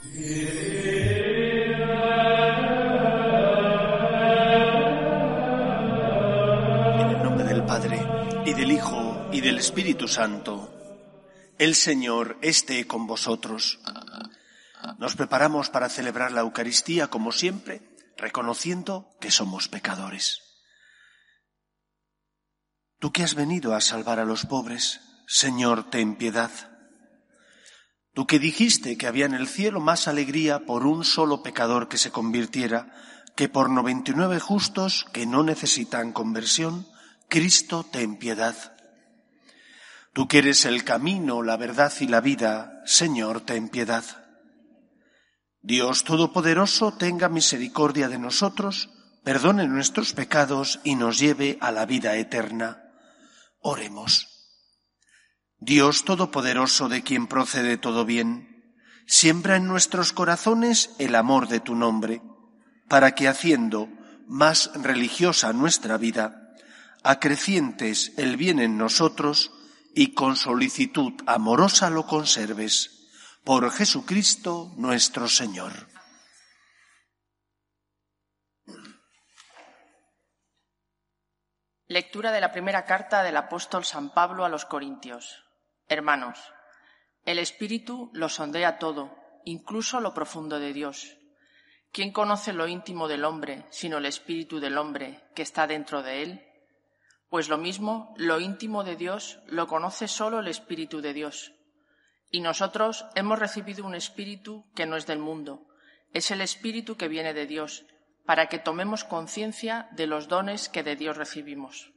En el nombre del Padre, y del Hijo, y del Espíritu Santo, el Señor esté con vosotros. Nos preparamos para celebrar la Eucaristía como siempre, reconociendo que somos pecadores. Tú que has venido a salvar a los pobres, Señor, ten piedad. Tú que dijiste que había en el cielo más alegría por un solo pecador que se convirtiera que por noventa y nueve justos que no necesitan conversión, Cristo ten piedad. Tú que eres el camino, la verdad y la vida, Señor, ten piedad. Dios Todopoderoso tenga misericordia de nosotros, perdone nuestros pecados y nos lleve a la vida eterna. Oremos. Dios Todopoderoso, de quien procede todo bien, siembra en nuestros corazones el amor de tu nombre para que haciendo más religiosa nuestra vida, acrecientes el bien en nosotros y con solicitud amorosa lo conserves. Por Jesucristo nuestro Señor. Lectura de la primera carta del apóstol San Pablo a los Corintios. Hermanos, el Espíritu lo sondea todo, incluso lo profundo de Dios ¿Quién conoce lo íntimo del hombre sino el espíritu del hombre que está dentro de él? Pues lo mismo, lo íntimo de Dios lo conoce solo el espíritu de Dios. Y nosotros hemos recibido un espíritu que no es del mundo, es el espíritu que viene de Dios, para que tomemos conciencia de los dones que de Dios recibimos.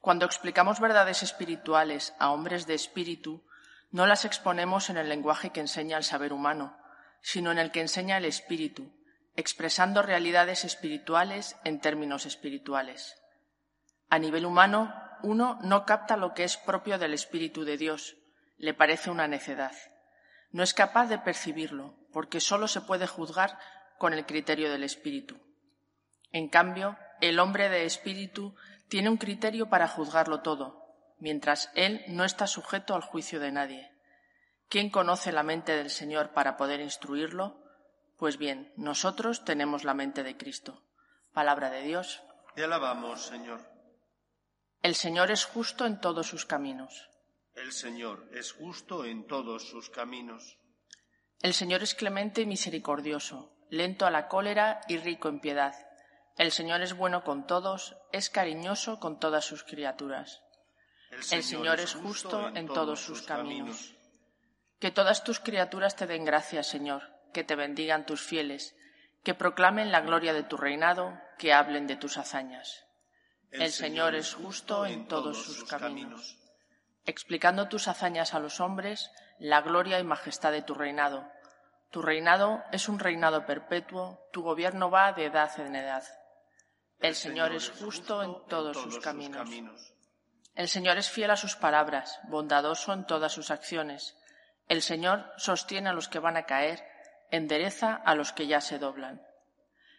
Cuando explicamos verdades espirituales a hombres de espíritu, no las exponemos en el lenguaje que enseña el saber humano, sino en el que enseña el espíritu, expresando realidades espirituales en términos espirituales. A nivel humano, uno no capta lo que es propio del Espíritu de Dios, le parece una necedad. No es capaz de percibirlo, porque sólo se puede juzgar con el criterio del Espíritu. En cambio, el hombre de Espíritu tiene un criterio para juzgarlo todo, mientras él no está sujeto al juicio de nadie. ¿Quién conoce la mente del Señor para poder instruirlo? Pues bien, nosotros tenemos la mente de Cristo. Palabra de Dios. Te alabamos, Señor. El Señor es justo en todos sus caminos. El Señor es justo en todos sus caminos. El Señor es clemente y misericordioso, lento a la cólera y rico en piedad. El Señor es bueno con todos, es cariñoso con todas sus criaturas. El Señor, es justo en todos sus caminos. Que todas tus criaturas te den gracias, Señor que te bendigan tus fieles, que proclamen la gloria de tu reinado, que hablen de tus hazañas. El, Señor es justo en todos sus caminos. Explicando tus hazañas a los hombres, la gloria y majestad de tu reinado. Tu reinado es un reinado perpetuo, tu gobierno va de edad en edad. El Señor es justo en todos sus caminos. El Señor es fiel a sus palabras, bondadoso en todas sus acciones. El Señor sostiene a los que van a caer endereza a los que ya se doblan.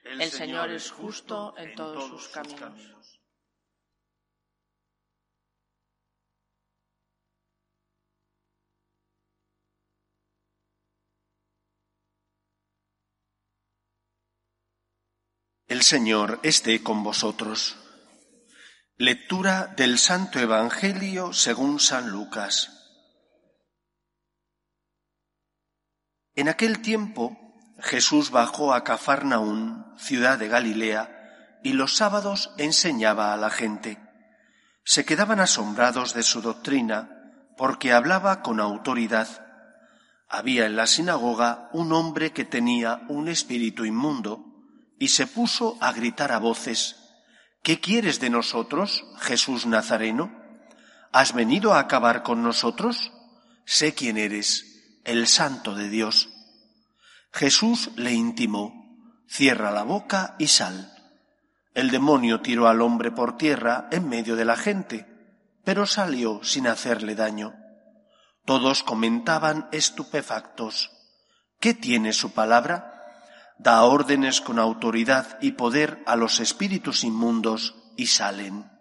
El, Señor, es justo en todos, sus caminos. El Señor esté con vosotros. Lectura del Santo Evangelio según San Lucas. En aquel tiempo Jesús bajó a Cafarnaún, ciudad de Galilea, y los sábados enseñaba a la gente. Se quedaban asombrados de su doctrina, porque hablaba con autoridad. Había en la sinagoga un hombre que tenía un espíritu inmundo, y se puso a gritar a voces, ¿Qué quieres de nosotros, Jesús Nazareno? ¿Has venido a acabar con nosotros? Sé quién eres el santo de Dios. Jesús le intimó, cierra la boca y sal. El demonio tiró al hombre por tierra en medio de la gente, pero salió sin hacerle daño. Todos comentaban estupefactos. ¿Qué tiene su palabra? Da órdenes con autoridad y poder a los espíritus inmundos y salen.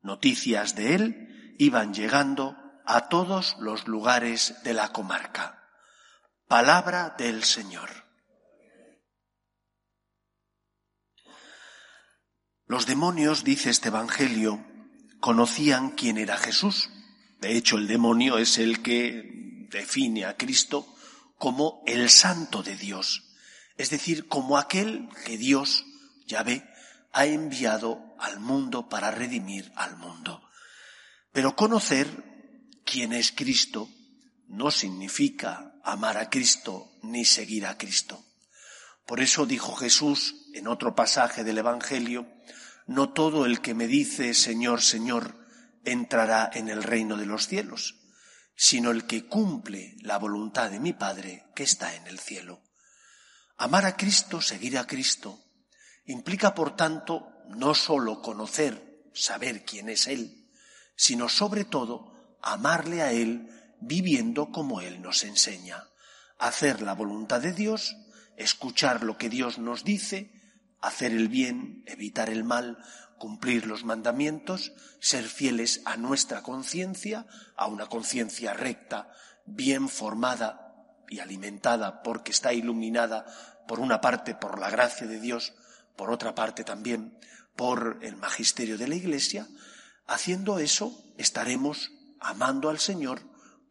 Noticias de él iban llegando a todos los lugares de la comarca. Palabra del Señor. Los demonios, dice este Evangelio, conocían quién era Jesús. De hecho, el demonio es el que define a Cristo como el santo de Dios, es decir, como aquel que Dios, ya ve, ha enviado al mundo para redimir al mundo. Pero conocer quién es Cristo no significa amar a Cristo ni seguir a Cristo. Por eso dijo Jesús en otro pasaje del Evangelio, no todo el que me dice Señor, Señor, entrará en el reino de los cielos, sino el que cumple la voluntad de mi Padre que está en el cielo. Amar a Cristo, seguir a Cristo, implica, por tanto, no sólo conocer, saber quién es Él, sino sobre todo amarle a Él viviendo como Él nos enseña, hacer la voluntad de Dios, escuchar lo que Dios nos dice, hacer el bien, evitar el mal, cumplir los mandamientos, ser fieles a nuestra conciencia, a una conciencia recta, bien formada y alimentada porque está iluminada por una parte por la gracia de Dios, por otra parte también por el magisterio de la Iglesia, haciendo eso estaremos amando al Señor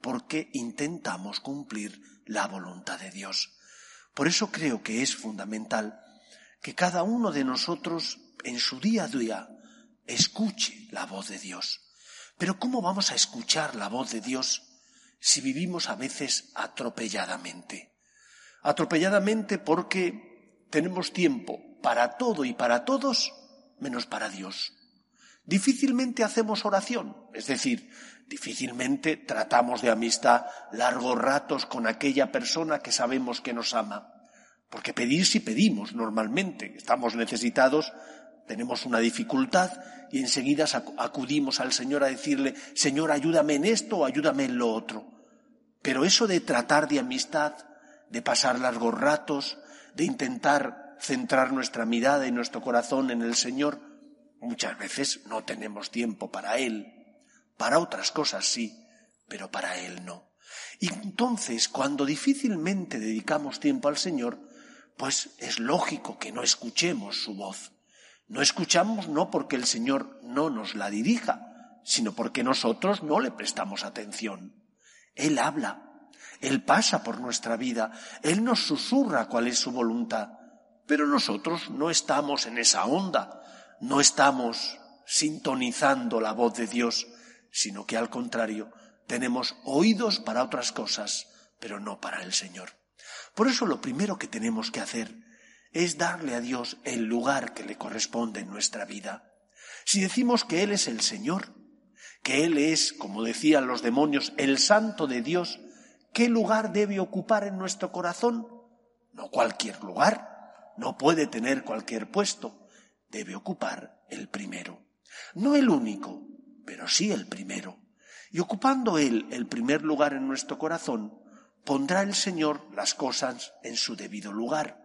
porque intentamos cumplir la voluntad de Dios. Por eso creo que es fundamental que cada uno de nosotros en su día a día escuche la voz de Dios. Pero ¿cómo vamos a escuchar la voz de Dios si vivimos a veces atropelladamente? Atropelladamente porque tenemos tiempo para todo y para todos menos para Dios. Difícilmente hacemos oración, es decir, difícilmente tratamos de amistad largos ratos con aquella persona que sabemos que nos ama. Porque pedir si pedimos normalmente, estamos necesitados, tenemos una dificultad y enseguida acudimos al Señor a decirle, Señor, ayúdame en esto o ayúdame en lo otro. Pero eso de tratar de amistad, de pasar largos ratos, de intentar centrar nuestra mirada y nuestro corazón en el Señor, muchas veces no tenemos tiempo para Él. Para otras cosas sí, pero para Él no. Y entonces, cuando difícilmente dedicamos tiempo al Señor, pues es lógico que no escuchemos su voz. No escuchamos no porque el Señor no nos la dirija, sino porque nosotros no le prestamos atención. Él habla, Él pasa por nuestra vida, Él nos susurra cuál es su voluntad, pero nosotros no estamos en esa onda, no estamos sintonizando la voz de Dios, sino que al contrario, tenemos oídos para otras cosas, pero no para el Señor. Por eso lo primero que tenemos que hacer es darle a Dios el lugar que le corresponde en nuestra vida. Si decimos que Él es el Señor, que Él es, como decían los demonios, el santo de Dios, ¿qué lugar debe ocupar en nuestro corazón? No cualquier lugar, no puede tener cualquier puesto, debe ocupar el primero. No el único, pero sí el primero. Y ocupando Él el primer lugar en nuestro corazón, pondrá el Señor las cosas en su debido lugar,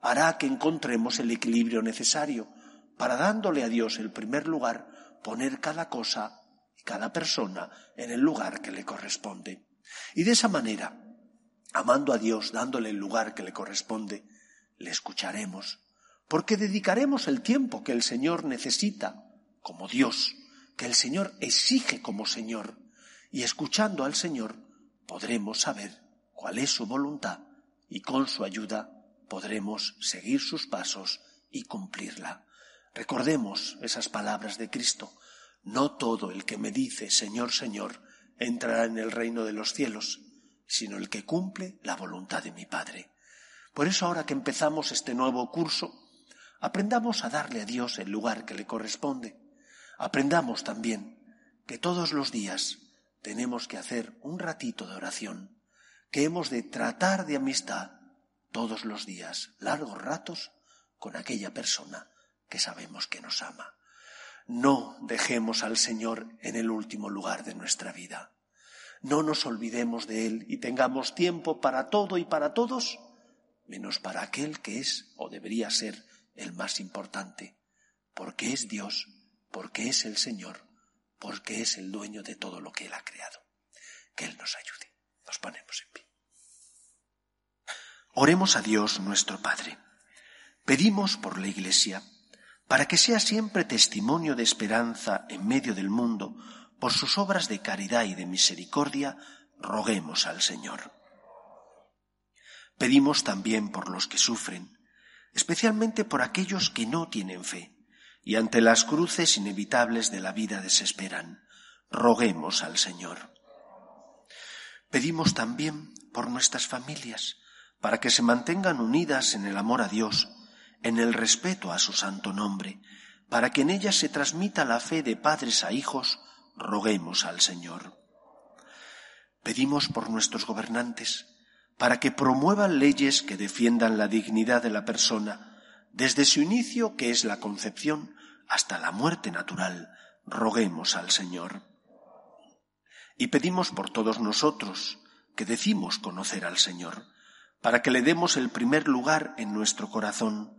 hará que encontremos el equilibrio necesario para dándole a Dios el primer lugar, poner cada cosa y cada persona en el lugar que le corresponde. Y de esa manera, amando a Dios, dándole el lugar que le corresponde, le escucharemos, porque dedicaremos el tiempo que el Señor necesita como Dios, que el Señor exige como Señor, y escuchando al Señor podremos saber cuál es su voluntad y con su ayuda podremos seguir sus pasos y cumplirla. Recordemos esas palabras de Cristo. No todo el que me dice Señor, Señor, entrará en el reino de los cielos, sino el que cumple la voluntad de mi Padre. Por eso ahora que empezamos este nuevo curso, aprendamos a darle a Dios el lugar que le corresponde. Aprendamos también que todos los días tenemos que hacer un ratito de oración que hemos de tratar de amistad todos los días, largos ratos, con aquella persona que sabemos que nos ama. No dejemos al Señor en el último lugar de nuestra vida. No nos olvidemos de Él y tengamos tiempo para todo y para todos, menos para aquel que es o debería ser el más importante, porque es Dios, porque es el Señor, porque es el dueño de todo lo que Él ha creado. Que Él nos ayude. Nos ponemos en pie. Oremos a Dios nuestro Padre. Pedimos por la Iglesia, para que sea siempre testimonio de esperanza en medio del mundo, por sus obras de caridad y de misericordia, roguemos al Señor. Pedimos también por los que sufren, especialmente por aquellos que no tienen fe y ante las cruces inevitables de la vida desesperan. Roguemos al Señor. Pedimos también por nuestras familias, para que se mantengan unidas en el amor a Dios, en el respeto a su santo nombre, para que en ellas se transmita la fe de padres a hijos, roguemos al Señor. Pedimos por nuestros gobernantes, para que promuevan leyes que defiendan la dignidad de la persona, desde su inicio, que es la concepción, hasta la muerte natural, roguemos al Señor. Y pedimos por todos nosotros, que decimos conocer al Señor, para que le demos el primer lugar en nuestro corazón,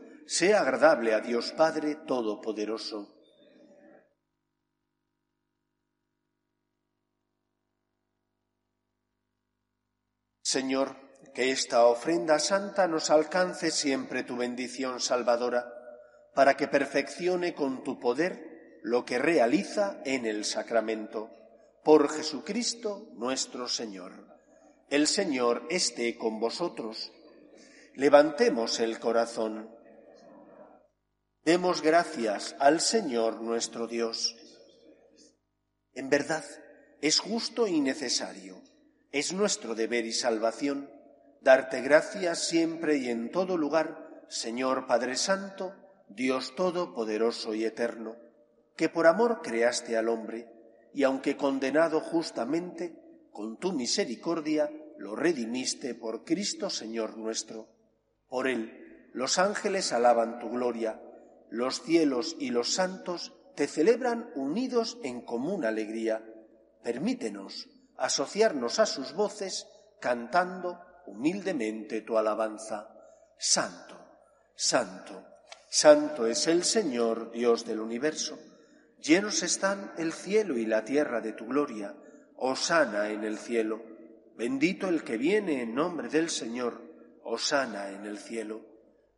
sea agradable a Dios Padre Todopoderoso. Señor, que esta ofrenda santa nos alcance siempre tu bendición salvadora, para que perfeccione con tu poder lo que realiza en el sacramento. Por Jesucristo nuestro Señor. El Señor esté con vosotros. Levantemos el corazón. Demos gracias al Señor nuestro Dios. En verdad, es justo y necesario, es nuestro deber y salvación, darte gracias siempre y en todo lugar, Señor Padre Santo, Dios Todopoderoso y Eterno, que por amor creaste al hombre, y aunque condenado justamente, con tu misericordia lo redimiste por Cristo Señor nuestro. Por él los ángeles alaban tu gloria, los cielos y los santos te celebran unidos en común alegría. Permítenos asociarnos a sus voces cantando humildemente tu alabanza. Santo, santo, santo es el Señor, Dios del universo. Llenos están el cielo y la tierra de tu gloria. Osana en el cielo. Bendito el que viene en nombre del Señor. Osana en el cielo.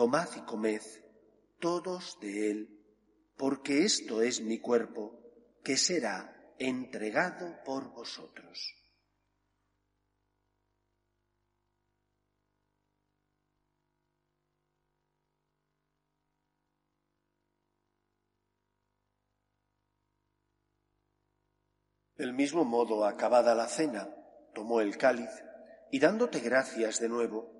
Tomad y comed todos de él, porque esto es mi cuerpo, que será entregado por vosotros. Del mismo modo, acabada la cena, tomó el cáliz y dándote gracias de nuevo,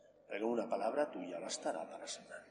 pero una palabra tuya bastará para sanar.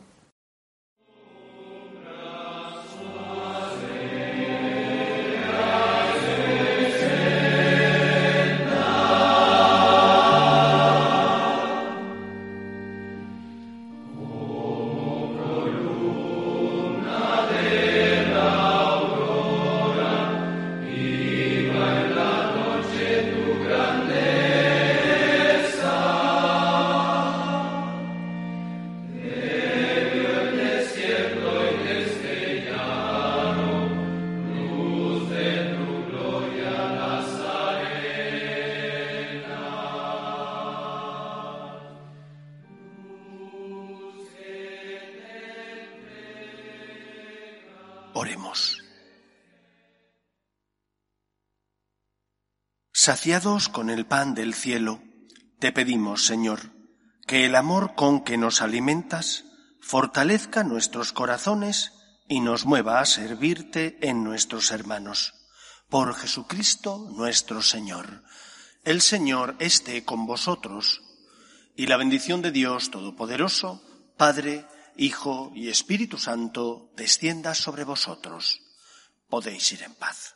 Saciados con el pan del cielo, te pedimos, Señor, que el amor con que nos alimentas fortalezca nuestros corazones y nos mueva a servirte en nuestros hermanos. Por Jesucristo nuestro Señor. El Señor esté con vosotros, y la bendición de Dios Todopoderoso, Padre, Hijo y Espíritu Santo, descienda sobre vosotros. Podéis ir en paz.